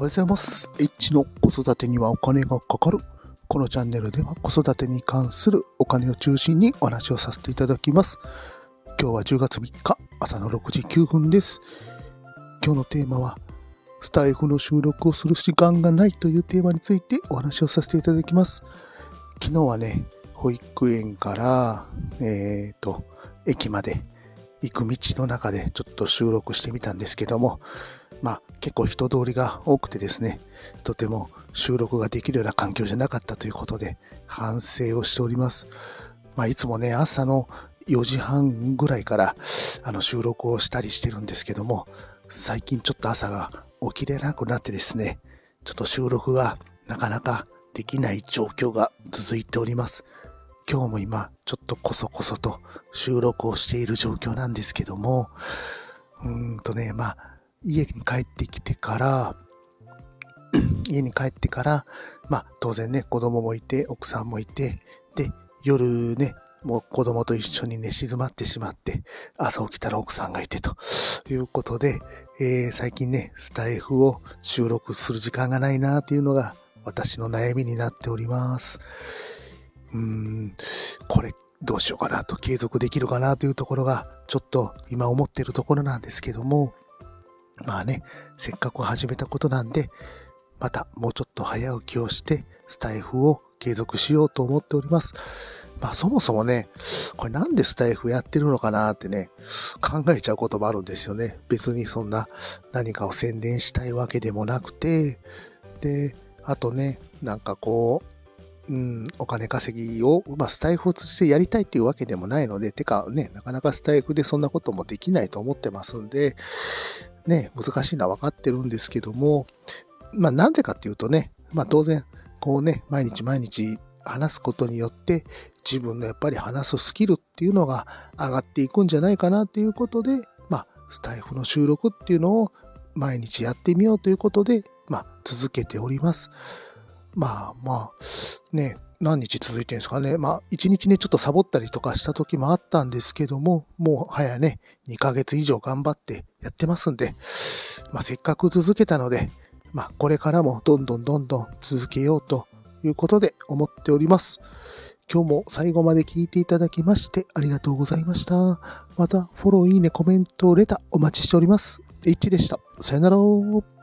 おはようございます。H の子育てにはお金がかかる。このチャンネルでは子育てに関するお金を中心にお話をさせていただきます。今日は10月3日朝の6時9分です。今日のテーマはスタイフの収録をする時間がないというテーマについてお話をさせていただきます。昨日はね、保育園から、えーと、駅まで行く道の中でちょっと収録してみたんですけども、まあ結構人通りが多くてですね、とても収録ができるような環境じゃなかったということで反省をしております。まあいつもね、朝の4時半ぐらいからあの収録をしたりしてるんですけども、最近ちょっと朝が起きれなくなってですね、ちょっと収録がなかなかできない状況が続いております。今日も今ちょっとこそこそと収録をしている状況なんですけども、うーんとね、まあ家に帰ってきてから、家に帰ってから、まあ当然ね、子供もいて、奥さんもいて、で、夜ね、もう子供と一緒に寝静まってしまって、朝起きたら奥さんがいてということで、えー最近ね、スタイフを収録する時間がないなっていうのが私の悩みになっております。うーん、これどうしようかなと、継続できるかなというところが、ちょっと今思ってるところなんですけども、まあね、せっかく始めたことなんで、またもうちょっと早起きをして、スタイフを継続しようと思っております。まあそもそもね、これなんでスタイフやってるのかなってね、考えちゃうこともあるんですよね。別にそんな何かを宣伝したいわけでもなくて、で、あとね、なんかこう、うん、お金稼ぎを、まあ、スタイフを通じてやりたいっていうわけでもないので、てかね、なかなかスタイフでそんなこともできないと思ってますんで、ね、難しいのは分かってるんですけども、まあなんでかっていうとね、まあ当然、こうね、毎日毎日話すことによって、自分のやっぱり話すスキルっていうのが上がっていくんじゃないかなっていうことで、まあスタイフの収録っていうのを毎日やってみようということで、まあ続けております。まあまあ、ね、何日続いてるんですかね。まあ、一日ね、ちょっとサボったりとかした時もあったんですけども、もう早ね、2ヶ月以上頑張ってやってますんで、まあ、せっかく続けたので、まあ、これからもどんどんどんどん続けようということで思っております。今日も最後まで聞いていただきましてありがとうございました。また、フォロー、いいね、コメント、レターお待ちしております。H でした。さよなら。